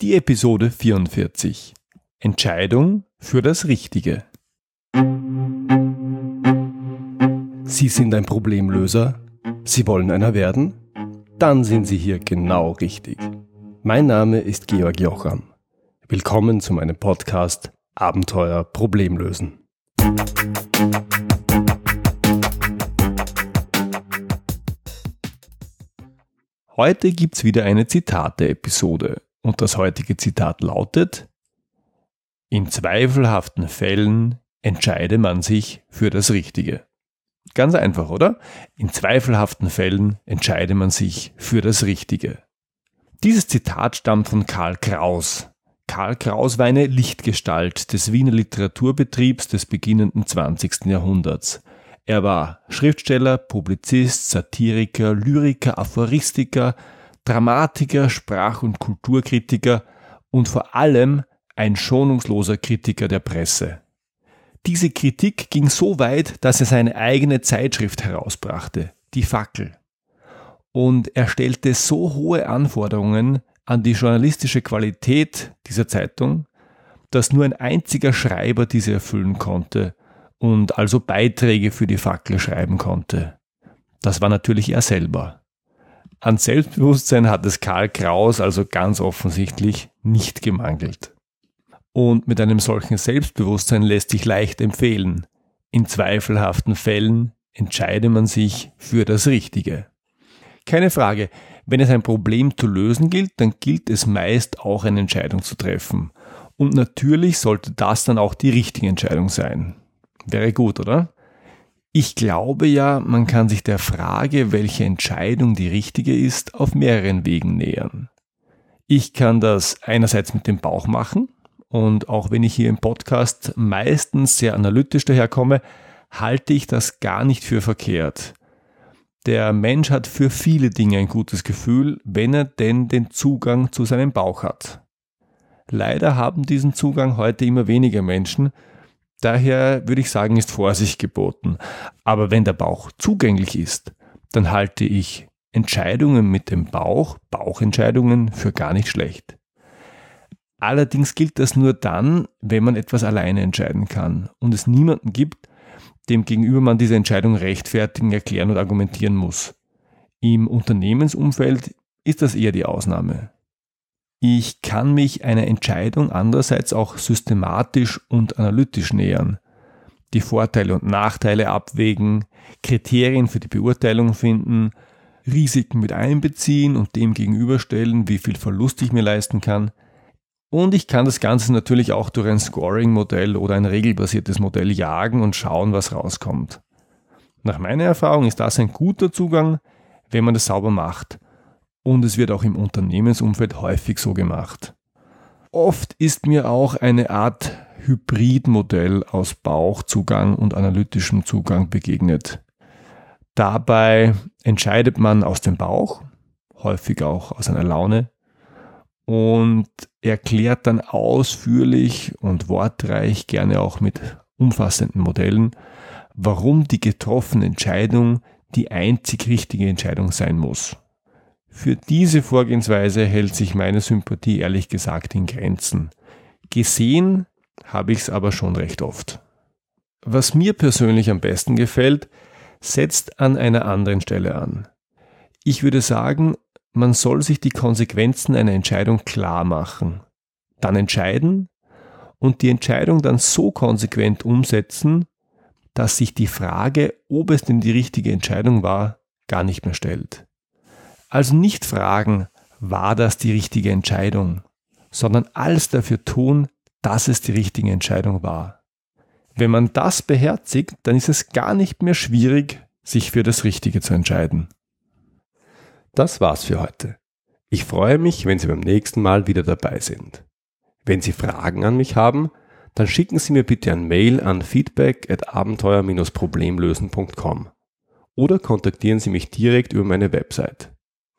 Die Episode 44. Entscheidung für das Richtige. Sie sind ein Problemlöser? Sie wollen einer werden? Dann sind Sie hier genau richtig. Mein Name ist Georg Jocham. Willkommen zu meinem Podcast Abenteuer Problemlösen. Heute gibt's wieder eine Zitate-Episode und das heutige Zitat lautet, in zweifelhaften Fällen entscheide man sich für das Richtige. Ganz einfach, oder? In zweifelhaften Fällen entscheide man sich für das Richtige. Dieses Zitat stammt von Karl Kraus. Karl Kraus war eine Lichtgestalt des Wiener Literaturbetriebs des beginnenden 20. Jahrhunderts. Er war Schriftsteller, Publizist, Satiriker, Lyriker, Aphoristiker, Dramatiker, Sprach- und Kulturkritiker und vor allem ein schonungsloser Kritiker der Presse. Diese Kritik ging so weit, dass er seine eigene Zeitschrift herausbrachte, die Fackel. Und er stellte so hohe Anforderungen an die journalistische Qualität dieser Zeitung, dass nur ein einziger Schreiber diese erfüllen konnte und also Beiträge für die Fackel schreiben konnte. Das war natürlich er selber. An Selbstbewusstsein hat es Karl Kraus also ganz offensichtlich nicht gemangelt. Und mit einem solchen Selbstbewusstsein lässt sich leicht empfehlen. In zweifelhaften Fällen entscheide man sich für das Richtige. Keine Frage, wenn es ein Problem zu lösen gilt, dann gilt es meist auch eine Entscheidung zu treffen. Und natürlich sollte das dann auch die richtige Entscheidung sein. Wäre gut, oder? Ich glaube ja, man kann sich der Frage, welche Entscheidung die richtige ist, auf mehreren Wegen nähern. Ich kann das einerseits mit dem Bauch machen und auch wenn ich hier im Podcast meistens sehr analytisch daherkomme, halte ich das gar nicht für verkehrt. Der Mensch hat für viele Dinge ein gutes Gefühl, wenn er denn den Zugang zu seinem Bauch hat. Leider haben diesen Zugang heute immer weniger Menschen, Daher würde ich sagen, ist Vorsicht geboten. Aber wenn der Bauch zugänglich ist, dann halte ich Entscheidungen mit dem Bauch, Bauchentscheidungen, für gar nicht schlecht. Allerdings gilt das nur dann, wenn man etwas alleine entscheiden kann und es niemanden gibt, dem gegenüber man diese Entscheidung rechtfertigen, erklären und argumentieren muss. Im Unternehmensumfeld ist das eher die Ausnahme. Ich kann mich einer Entscheidung andererseits auch systematisch und analytisch nähern, die Vorteile und Nachteile abwägen, Kriterien für die Beurteilung finden, Risiken mit einbeziehen und dem gegenüberstellen, wie viel Verlust ich mir leisten kann. Und ich kann das Ganze natürlich auch durch ein Scoring-Modell oder ein regelbasiertes Modell jagen und schauen, was rauskommt. Nach meiner Erfahrung ist das ein guter Zugang, wenn man das sauber macht und es wird auch im Unternehmensumfeld häufig so gemacht. Oft ist mir auch eine Art Hybridmodell aus Bauchzugang und analytischem Zugang begegnet. Dabei entscheidet man aus dem Bauch, häufig auch aus einer Laune, und erklärt dann ausführlich und wortreich, gerne auch mit umfassenden Modellen, warum die getroffene Entscheidung die einzig richtige Entscheidung sein muss. Für diese Vorgehensweise hält sich meine Sympathie ehrlich gesagt in Grenzen. Gesehen habe ich es aber schon recht oft. Was mir persönlich am besten gefällt, setzt an einer anderen Stelle an. Ich würde sagen, man soll sich die Konsequenzen einer Entscheidung klar machen, dann entscheiden und die Entscheidung dann so konsequent umsetzen, dass sich die Frage, ob es denn die richtige Entscheidung war, gar nicht mehr stellt. Also nicht fragen, war das die richtige Entscheidung, sondern alles dafür tun, dass es die richtige Entscheidung war. Wenn man das beherzigt, dann ist es gar nicht mehr schwierig, sich für das Richtige zu entscheiden. Das war's für heute. Ich freue mich, wenn Sie beim nächsten Mal wieder dabei sind. Wenn Sie Fragen an mich haben, dann schicken Sie mir bitte ein Mail an feedback at abenteuer-problemlösen.com oder kontaktieren Sie mich direkt über meine Website.